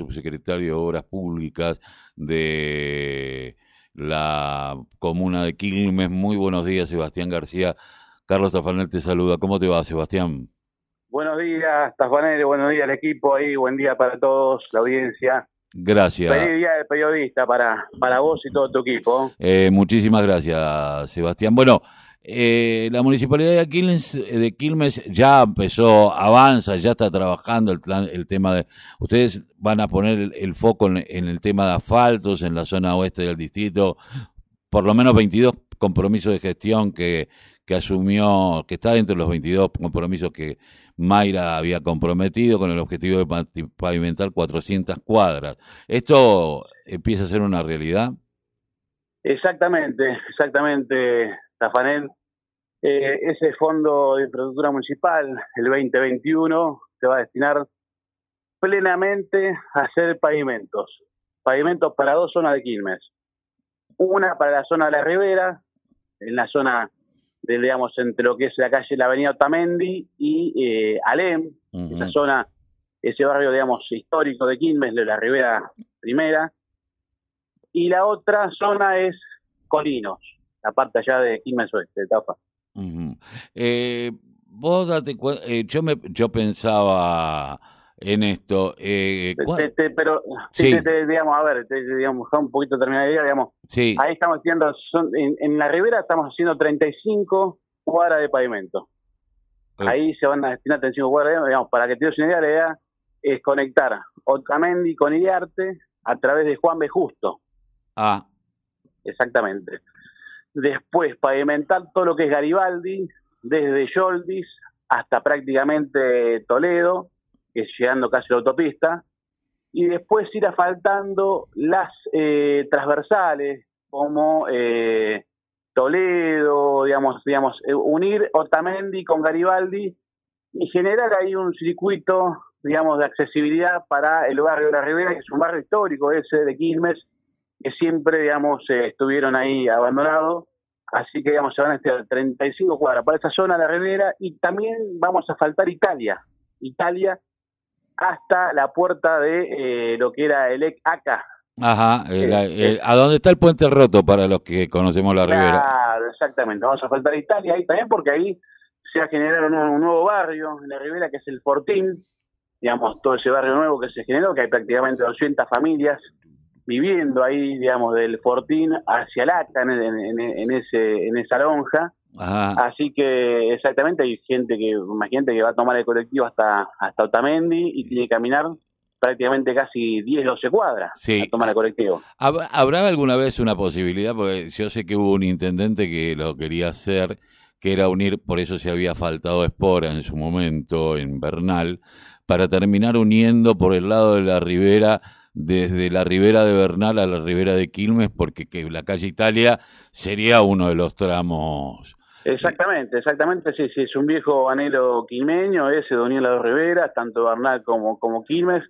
subsecretario de Obras Públicas de la comuna de Quilmes. Muy buenos días, Sebastián García. Carlos Tafanel te saluda. ¿Cómo te va, Sebastián? Buenos días, Tafanel. Buenos días al equipo ahí. Buen día para todos, la audiencia. Gracias. Feliz día de periodista para, para vos y todo tu equipo. Eh, muchísimas gracias, Sebastián. Bueno, eh, la municipalidad de Quilmes, de Quilmes ya empezó, avanza, ya está trabajando el, plan, el tema de... Ustedes van a poner el, foco en, el tema de asfaltos en la zona oeste del distrito, por lo menos 22 compromisos de gestión que, que asumió, que está dentro de los 22 compromisos que Mayra había comprometido con el objetivo de pavimentar 400 cuadras. ¿Esto empieza a ser una realidad? Exactamente, exactamente, Tafanel. Eh, ese fondo de infraestructura municipal, el 2021, se va a destinar plenamente a hacer pavimentos. Pavimentos para dos zonas de Quilmes. Una para la zona de la Ribera, en la zona, de, digamos, entre lo que es la calle la avenida Otamendi y eh, Alem, esa zona, ese barrio, digamos, histórico de Quilmes, de la Ribera Primera. Y la otra zona es Colinos, la parte allá de Quilmes Oeste, de Eh, vos date eh, yo, me, yo pensaba en esto. Eh, pero, sí. digamos, a ver, digamos, un poquito terminada de idea, digamos. Sí. Ahí estamos haciendo, en, la ribera estamos haciendo 35 cuadras de pavimento. Ahí se van a destinar 35 cuadras, digamos, para que te des una idea, la idea es conectar Otamendi con Iriarte a través de Juan B. Justo. Ah. Exactamente. Después, pavimentar todo lo que es Garibaldi, desde Yoldis hasta prácticamente Toledo, que es llegando casi a la autopista, y después ir asfaltando las eh, transversales, como eh, Toledo, digamos, digamos, eh, unir Otamendi con Garibaldi y generar ahí un circuito, digamos, de accesibilidad para el barrio de la Ribera, que es un barrio histórico ese de Quilmes, que siempre, digamos, estuvieron ahí abandonados. Así que, digamos, se van a estar 35 cuadras para esa zona de la Ribera y también vamos a faltar Italia. Italia hasta la puerta de eh, lo que era el ECACA. Ajá, eh, ¿a dónde está el puente roto para los que conocemos la Ribera? Claro, exactamente. Vamos a faltar Italia ahí también porque ahí se ha generado un, nuevo barrio en la Ribera que es el Fortín, digamos, todo ese barrio nuevo que se generó, que hay prácticamente 200 familias viviendo ahí, digamos, del Fortín hacia el Aca, en, ese, en esa lonja. Así que exactamente hay gente que, imagínate que va a tomar el colectivo hasta, hasta Otamendi y tiene que caminar prácticamente casi 10, 12 cuadras sí. a tomar el colectivo. ¿Habrá alguna vez una posibilidad? Porque yo sé que hubo un intendente que lo quería hacer, que era unir, por eso se había faltado Espora en su momento, en Bernal, para terminar uniendo por el lado de la ribera desde la ribera de Bernal a la ribera de Quilmes, porque que la calle Italia sería uno de los tramos. Exactamente, exactamente, sí, sí, es un viejo anhelo quilmeño, ese de unir las riberas, tanto Bernal como, como Quilmes.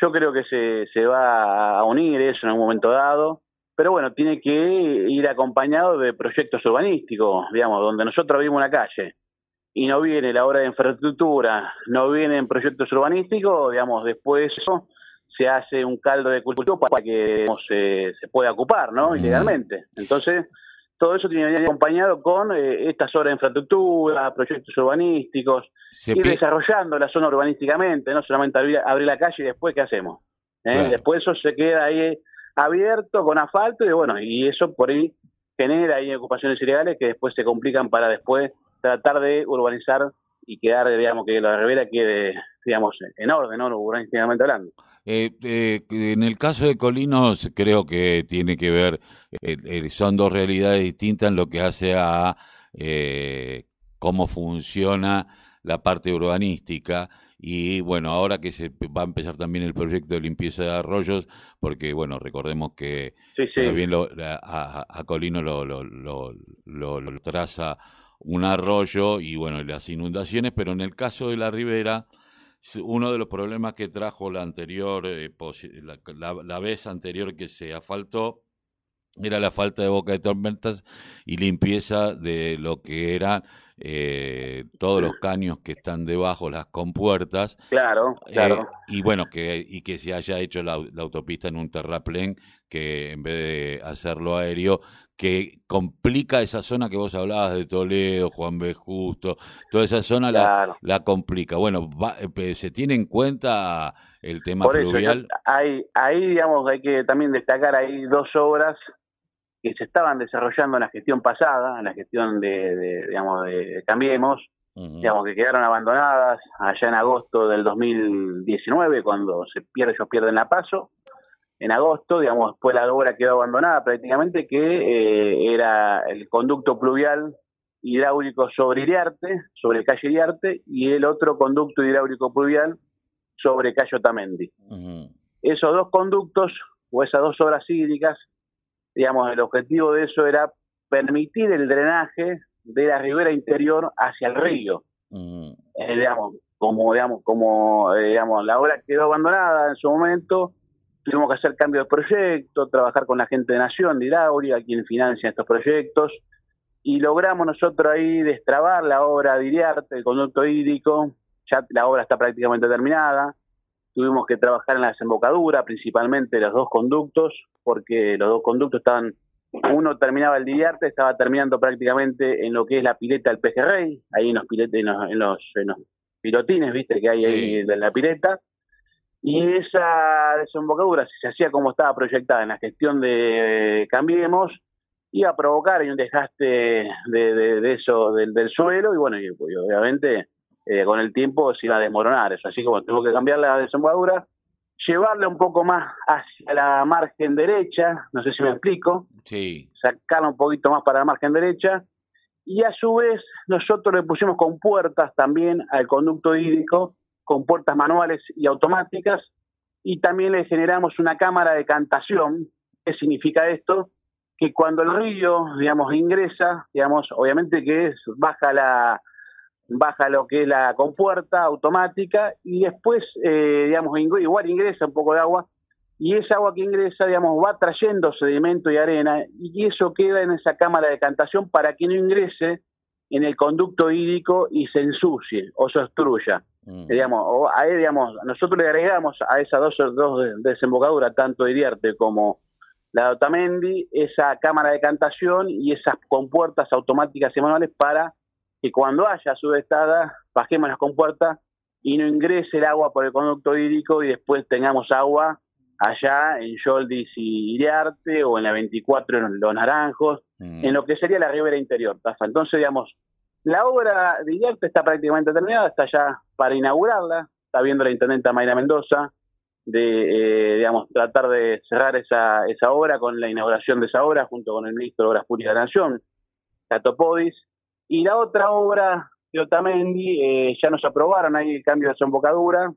Yo creo que se, se va a unir eso en algún momento dado, pero bueno, tiene que ir acompañado de proyectos urbanísticos, digamos, donde nosotros vivimos una calle y no viene la obra de infraestructura, no vienen proyectos urbanísticos, digamos, después eso se hace un caldo de cultivo para que se, se pueda ocupar, ¿no? Ilegalmente. Entonces, todo eso tiene que venir acompañado con eh, estas obras de infraestructura, proyectos urbanísticos, ir desarrollando la zona urbanísticamente, no solamente abrir, la calle y después, ¿qué hacemos? ¿Eh? Después eso se queda ahí abierto con asfalto y bueno, y eso por ahí genera ahí ocupaciones ilegales que después se complican para después tratar de urbanizar y quedar, digamos, que la ribera quede, digamos, en orden, ¿no? Urbanísticamente hablando. Eh, eh, en el caso de Colinos creo que tiene que ver, eh, eh, son dos realidades distintas en lo que hace a cómo funciona la parte urbanística. Y bueno, ahora que se va a empezar también el proyecto de limpieza de arroyos, porque bueno, recordemos que también lo, a, a, Colino lo, lo, lo, lo, traza un arroyo y bueno, las inundaciones, pero en el caso de la ribera uno de los problemas que trajo la anterior, eh, la, vez anterior que se asfaltó, era la falta de boca de tormentas y limpieza de lo que eran eh, todos los caños que están debajo, las compuertas. Claro, eh, claro. y bueno, que, y que se haya hecho la, autopista en un terraplén, que en vez de hacerlo aéreo, que complica esa zona que vos hablabas de Toledo, Juan B. Justo, toda esa zona la, la, complica. Bueno, eh, se tiene en cuenta el tema Por pluvial. hay, ahí, digamos, hay que también destacar ahí dos obras que se estaban desarrollando en la gestión pasada, en la gestión de, digamos, de Cambiemos, digamos, que quedaron abandonadas allá en agosto del 2019, cuando se pierde, ellos pierden la paso. En agosto, digamos, después la obra quedó abandonada prácticamente, que eh, era el conducto pluvial hidráulico sobre Iriarte, sobre calle Iriarte, y el otro conducto hidráulico pluvial sobre Calle Otamendi. Esos dos conductos, o esas dos obras hídricas, digamos, el objetivo de eso era permitir el drenaje de la ribera interior hacia el río. Eh, digamos, como digamos, como eh, digamos, la obra quedó abandonada en su momento, tuvimos que hacer cambio de proyecto, trabajar con la gente de Nación, de Hidráulica, quien financia estos proyectos, y logramos nosotros ahí destrabar la obra de Iriarte, el conducto hídrico, ya la obra está prácticamente terminada, tuvimos que trabajar en la desembocadura, principalmente los dos conductos, porque los dos conductos estaban, uno terminaba el Diriarte, estaba terminando prácticamente en lo que es la pileta del Pejerrey, ahí en los, piletes, en los, en los, pilotines, viste, que hay ahí de la pileta, y esa desembocadura, si se hacía como estaba proyectada en la gestión de Cambiemos, iba a provocar un desgaste de, de, eso del, del, suelo, y bueno, y obviamente eh, con el tiempo se iba a desmoronar eso. Así como tengo que cambiar la desembocadura, llevarle un poco más hacia la margen derecha, no sé si me explico, sí. sacarla un poquito más para la margen derecha, y a su vez nosotros le pusimos con puertas también al conducto hídrico, con puertas manuales y automáticas, y también le generamos una cámara de cantación. ¿Qué significa esto? Que cuando el río, digamos, ingresa, digamos, obviamente que es, baja la, baja lo que es la compuerta automática y después, eh, digamos, igual ingresa un poco de agua y esa agua que ingresa, digamos, va trayendo sedimento y arena y eso queda en esa cámara de cantación para que no ingrese en el conducto hídrico y se ensucie o se obstruya. Mm. Digamos, o ahí, digamos, nosotros le agregamos a esas dos, dos desembocaduras, tanto Iriarte como la de Otamendi, esa cámara de cantación y esas compuertas automáticas y manuales para que cuando haya subestada bajemos las compuertas y no ingrese el agua por el conducto hídrico y después tengamos agua allá en Yoldis y Iriarte o en la 24 en Los Naranjos, mm. en lo que sería la ribera interior, Entonces, digamos, la obra de Iriarte está prácticamente terminada, está ya para inaugurarla, está viendo la intendenta Mayra Mendoza, de, eh, digamos, tratar de cerrar esa, esa obra con la inauguración de esa obra junto con el ministro de Obras Públicas de la Nación, Catopodis, y la otra obra de Otamendi, eh, ya nos aprobaron ahí el cambio de desembocadura,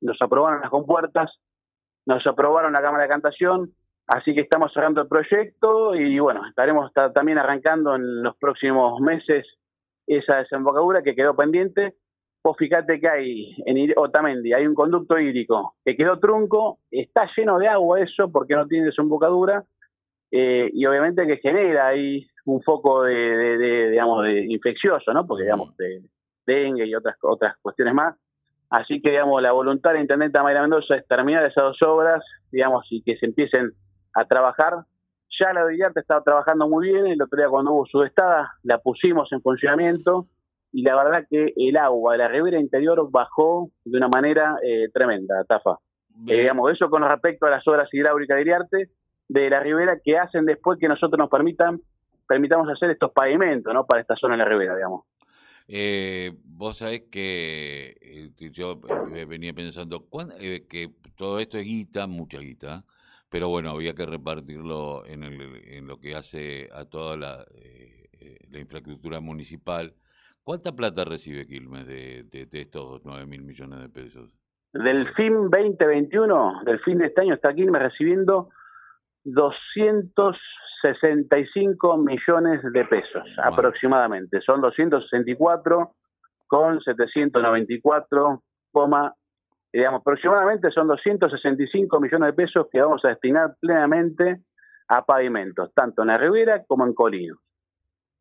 nos aprobaron las compuertas, nos aprobaron la Cámara de Cantación, así que estamos cerrando el proyecto y bueno, estaremos también arrancando en los próximos meses esa desembocadura que quedó pendiente. Vos fíjate que hay en Otamendi, hay un conducto hídrico que quedó trunco, está lleno de agua eso porque no tiene desembocadura eh, y obviamente que genera ahí un foco de, digamos, de infeccioso, ¿no? Porque, digamos, de dengue y otras, otras cuestiones más. Así que, digamos, la voluntad de Intendente Mayra Mendoza es terminar esas dos obras, digamos, y que se empiecen a trabajar. Ya la de Villarte estaba trabajando muy bien, el otro día cuando hubo su estada la pusimos en funcionamiento y la verdad que el agua de la ribera interior bajó de una manera eh, tremenda, Tafa. Eh, digamos, eso con respecto a las obras hidráulicas de Iriarte, de la ribera que hacen después que nosotros nos permitan permitamos hacer estos pavimentos, ¿no? Para esta zona de la ribera, digamos. Eh, vos sabés que eh, yo eh, venía pensando eh, que todo esto es guita, mucha guita, pero bueno, había que repartirlo en, el, en lo que hace a toda la, la infraestructura municipal. ¿Cuánta plata recibe Quilmes de, de, de estos 9 mil millones de pesos? Del fin 2021, del fin de este año, está Quilmes recibiendo 200 65 millones de pesos aproximadamente. Son 264 con 794, digamos, aproximadamente son 265 millones de pesos que vamos a destinar plenamente a pavimentos, tanto en la Ribera como en Colinos.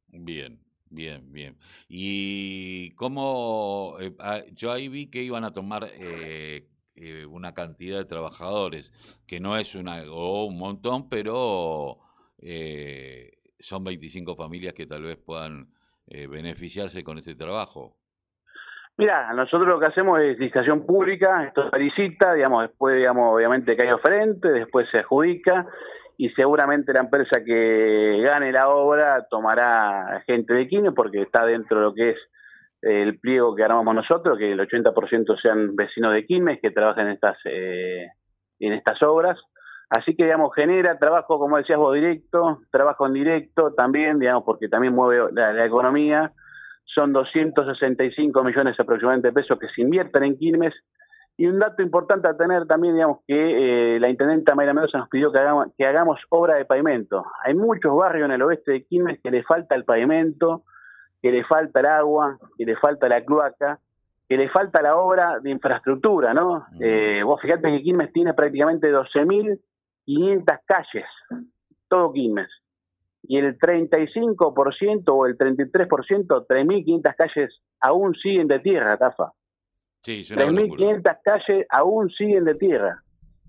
Bien, Bien, bien. ¿Y cómo? Eh, ah, yo ahí vi que iban a tomar eh, eh, una cantidad de trabajadores, que no es una o un montón, pero son 25 familias que tal vez puedan beneficiarse con este trabajo. Mira, nosotros lo que hacemos es licitación pública, esto se licita, digamos, después, digamos, obviamente que hay oferente, después se adjudica y seguramente la empresa que gane la obra tomará gente de Quilmes porque está dentro de lo que es el pliego que armamos nosotros, que el 80% sean vecinos de Quilmes que trabajan en estas, eh, en estas obras. Así que, digamos, genera trabajo, como decías vos, directo, trabajo en directo también, digamos, porque también mueve la, economía. Son 265 millones aproximadamente de pesos que se invierten en Quilmes y un dato importante a tener también, digamos, que eh, la intendenta Mayra Mendoza nos pidió que hagamos, que hagamos obra de pavimento. Hay muchos barrios en el oeste de Quilmes que le falta el pavimento, que le falta el agua, que le falta la cloaca, que le falta la obra de infraestructura, ¿no? Eh, vos fijate que Quilmes tiene prácticamente 12.500 calles, todo Quilmes. Y el 35% o el 33%, 3.500 calles aún siguen de tierra, Tafa. Sí, 3.500 calles aún siguen de tierra.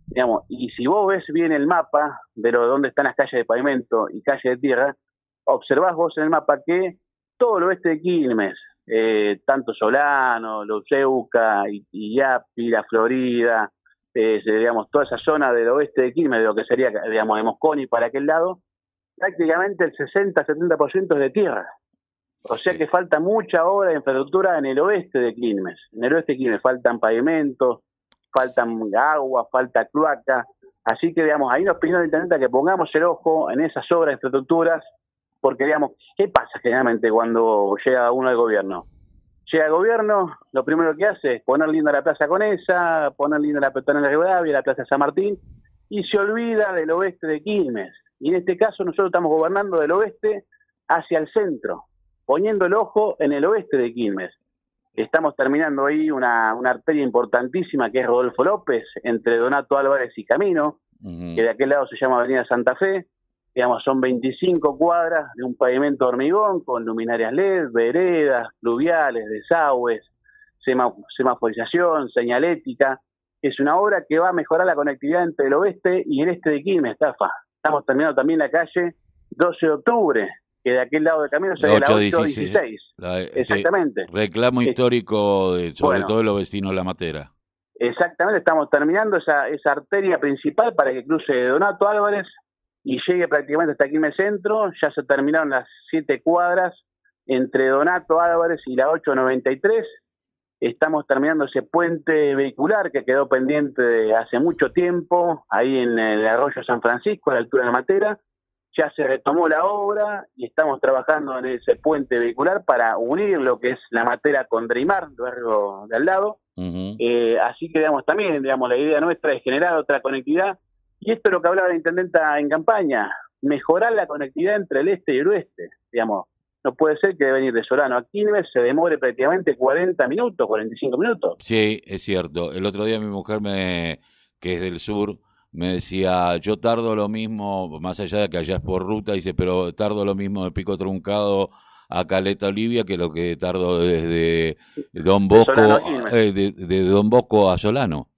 Digamos, y si vos ves bien el mapa de lo, dónde están las calles de pavimento y calles de tierra, observás vos en el mapa que todo el oeste de Quilmes, eh, tanto Solano, Luceuca, Iyapi, La Florida, eh, digamos, toda esa zona del oeste de Quilmes, de lo que sería, digamos, de Mosconi para aquel lado, prácticamente el 60-70% es de tierra. O sea que falta mucha obra de infraestructura en el oeste de Quilmes. En el oeste de Quilmes faltan pavimentos, faltan agua, falta cloaca. Así que, digamos, ahí nos pidieron de Internet que pongamos el ojo en esas obras de infraestructuras, porque, digamos, ¿qué pasa generalmente cuando llega uno al gobierno? Llega al gobierno, lo primero que hace es poner linda la Plaza Conesa, poner linda la Petona de Rivadavia, la Plaza San Martín, y se olvida del oeste de Quilmes. Y en este caso nosotros estamos gobernando del oeste hacia el centro poniendo el ojo en el oeste de Quilmes. Estamos terminando ahí una, una arteria importantísima que es Rodolfo López, entre Donato Álvarez y Camino, que de aquel lado se llama Avenida Santa Fe. Digamos, son 25 cuadras de un pavimento de hormigón con luminarias LED, veredas, pluviales, desagües, semaforización, señalética. Es una obra que va a mejorar la conectividad entre el oeste y el este de Quilmes, Estafa. Estamos terminando también la calle 12 de octubre, que de aquel lado del camino sería la 816. Este Exactamente. reclamo histórico, de, sobre todo de los vecinos de La Matera. Exactamente, estamos terminando esa, esa arteria principal para que cruce Donato Álvarez y llegue prácticamente hasta aquí en el centro. Ya se terminaron las siete cuadras entre Donato Álvarez y la 893. Estamos terminando ese puente vehicular que quedó pendiente hace mucho tiempo, ahí en el arroyo San Francisco, a la altura de la Matera ya se retomó la obra y estamos trabajando en ese puente vehicular para unir lo que es la matera con Dreymar, barrio de al lado. Eh, así que, digamos, también, digamos, la idea nuestra es generar otra conectividad. Y esto es lo que hablaba la intendenta en campaña, mejorar la conectividad entre el este y el oeste. Digamos, no puede ser que de venir de Solano a Quilmes se demore prácticamente 40 minutos, 45 minutos. Sí, es cierto. El otro día mi mujer, me que es del sur, me decía, yo tardo lo mismo, más allá de que allá es por ruta, dice, pero tardo lo mismo de Pico Truncado a Caleta Olivia que lo que tardo desde Don Bosco, de, eh, de, Don Bosco a Solano.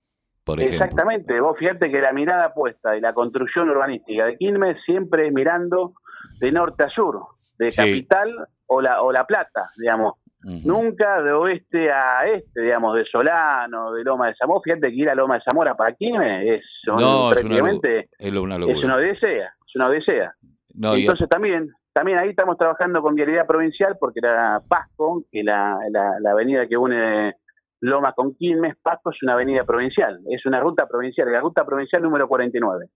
Por Exactamente, vos fíjate que la mirada puesta y la construcción urbanística de Quilmes siempre es mirando de norte a sur, de capital o la, o la plata, digamos. Nunca de oeste a este, digamos, de Solano, de Loma de Zamora. Fíjate que ir a Loma de Zamora para Quilmes es prácticamente es una, es una odisea, es una odisea. Entonces también, también ahí estamos trabajando con Vialidad Provincial porque la Pasco, que la, la, avenida que une Loma con Quilmes, Pasco es una avenida provincial, es una ruta provincial, la ruta provincial número 49.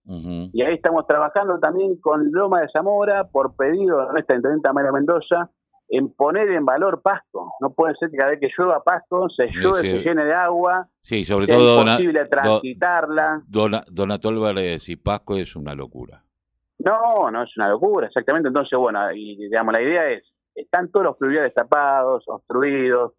Y ahí estamos trabajando también con Loma de Zamora por pedido de nuestra intendenta María Mendoza, en poner en valor Pasto. No puede ser que cada vez que llueva Pasto se llueve, se llene de agua. Sí, sobre todo. Es imposible transitarla. Donato Álvarez y Pasco es una locura. No, no es una locura, exactamente. Entonces, bueno, y digamos, la idea es: están todos los fluviales tapados, obstruidos,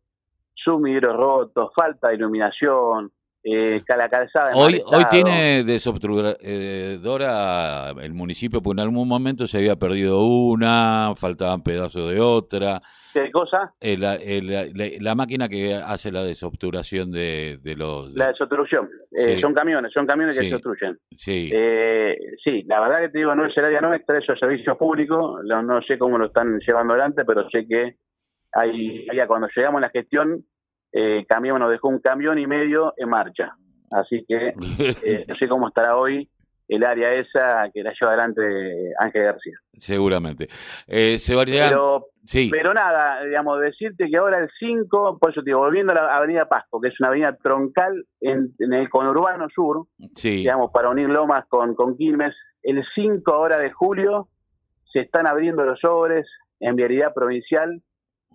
sumideros rotos, falta de iluminación, eh, la calzada. Hoy, hoy tiene desobstruidora el municipio, porque en algún momento se había perdido una, faltaban pedazos de otra. ¿Qué cosa? Eh, la, máquina que hace la desobturación de, los... La desobstrucción. Eh, son camiones, son camiones que desobstruyen. Sí. Eh, sí, la verdad que te digo, no es el área nuestra, eso es servicio público, no, no sé cómo lo están llevando adelante, pero sé que hay, cuando llegamos a la gestión, eh, Camión nos dejó un camión y medio en marcha. Así que eh, no sé cómo estará hoy el área esa que la lleva adelante Ángel García. Seguramente. Eh, pero, sí. pero nada, digamos, decirte que ahora el 5, por eso te digo, volviendo a la Avenida Pasco, que es una avenida troncal en, el conurbano sur, digamos, para unir Lomas con, con Quilmes, el 5 ahora de julio se están abriendo los sobres en vialidad provincial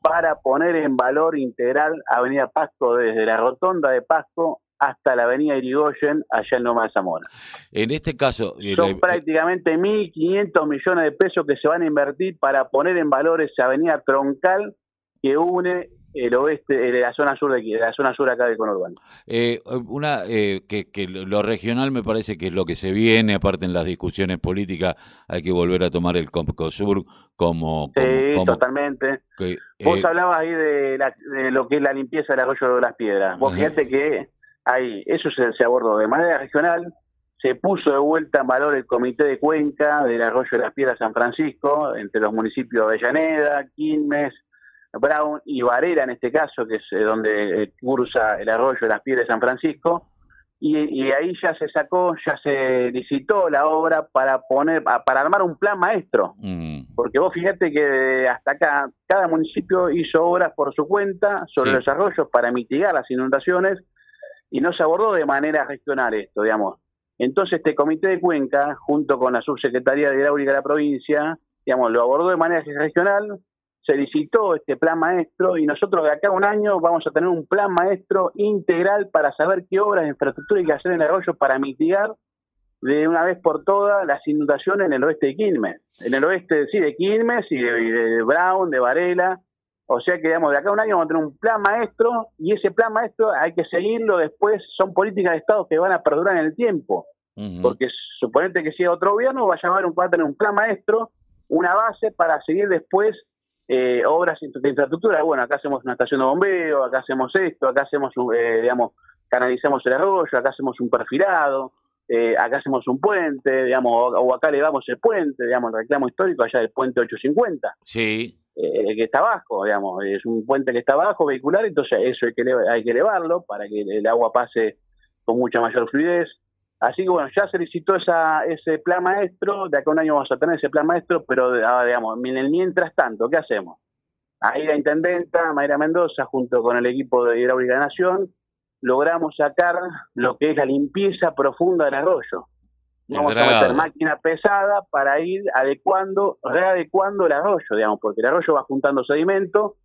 para poner en valor integral Avenida Pasco desde la rotonda de Pasco hasta la avenida Irigoyen, allá en Loma de Zamora. En este caso... Eh, Son prácticamente 1.500 millones de pesos que se van a invertir para poner en valor esa avenida troncal que une el oeste, la zona sur de aquí, la zona sur acá de Conurbano. Eh, una eh, que, que, lo regional me parece que es lo que se viene, aparte en las discusiones políticas hay que volver a tomar el Comcosur como, como sí, totalmente. Vos hablabas ahí de, lo que es la limpieza del arroyo de las piedras. Vos fíjate que ahí, eso se, abordó de manera regional, se puso de vuelta en valor el comité de cuenca del arroyo de las piedras San Francisco, entre los municipios de Avellaneda, Quilmes, Brown y Varela en este caso, que es eh, donde eh, cursa el arroyo de las piedras de San Francisco, y, ahí ya se sacó, ya se licitó la obra para poner, para armar un plan maestro, mm. porque vos fíjate que hasta acá cada municipio hizo obras por su cuenta sobre los arroyos para mitigar las inundaciones, y no se abordó de manera regional esto, digamos. Entonces este comité de Cuenca, junto con la subsecretaría de Hidráulica de la provincia, digamos, lo abordó de manera regional, se licitó este plan maestro y nosotros de acá a un año vamos a tener un plan maestro integral para saber qué obras de infraestructura hay que hacer en el arroyo para mitigar de una vez por todas las inundaciones en el oeste de Quilmes. En el oeste, sí, de Quilmes y de Brown, de Varela, o sea que, digamos, de acá a un año vamos a tener un plan maestro y ese plan maestro hay que seguirlo después. Son políticas de Estado que van a perdurar en el tiempo. Porque suponete que sea otro gobierno, va a, llamar un, va a tener un plan maestro, una base para seguir después eh, obras de infraestructura. Bueno, acá hacemos una estación de bombeo, acá hacemos esto, acá hacemos, eh, digamos, canalizamos el arroyo, acá hacemos un perfilado, eh, acá hacemos un puente, digamos, o, acá le damos el puente, digamos, el reclamo histórico allá del puente 850. Sí. Eh, que está abajo, digamos, es un puente que está abajo, vehicular, entonces eso hay que, hay que elevarlo para que el agua pase con mucha mayor fluidez. Así que bueno, ya se licitó esa, ese plan maestro, de acá a un año vamos a tener ese plan maestro, pero ah, digamos, en el mientras tanto, ¿qué hacemos? Ahí la intendenta, Mayra Mendoza, junto con el equipo de Hidráulica de Nación, logramos sacar lo que es la limpieza profunda del arroyo. Vamos a meter máquina pesada para ir adecuando, readecuando el arroyo, digamos, porque el arroyo va juntando sedimento,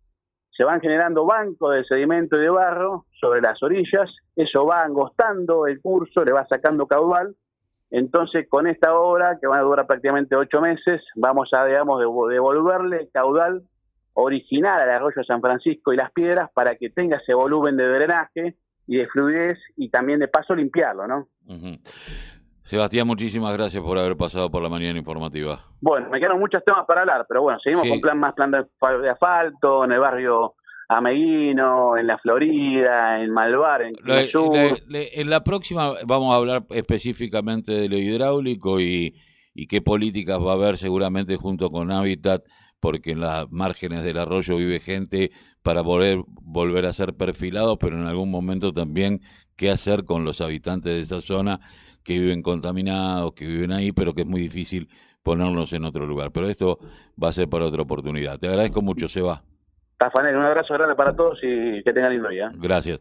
se van generando bancos de sedimento y de barro sobre las orillas, eso va angostando el curso, le va sacando caudal, entonces con esta obra, que va a durar prácticamente ocho meses, vamos a, digamos, devolverle caudal original al arroyo San Francisco y las piedras para que tenga ese volumen de drenaje y de fluidez y también de paso limpiarlo, ¿no? Sebastián, muchísimas gracias por haber pasado por la mañana informativa. Bueno, me quedan muchos temas para hablar, pero bueno, seguimos con plan más plan de, asfalto en el barrio Ameguino, en la Florida, en Malvar, en En la próxima vamos a hablar específicamente de lo hidráulico y, y qué políticas va a haber seguramente junto con Habitat, porque en las márgenes del arroyo vive gente para poder volver a ser perfilados, pero en algún momento también qué hacer con los habitantes de esa zona que viven contaminados, que viven ahí, pero que es muy difícil ponernos en otro lugar. Pero esto va a ser para otra oportunidad. Te agradezco mucho, Seba. Tafanel, un abrazo grande para todos y que tengan lindo día. Gracias.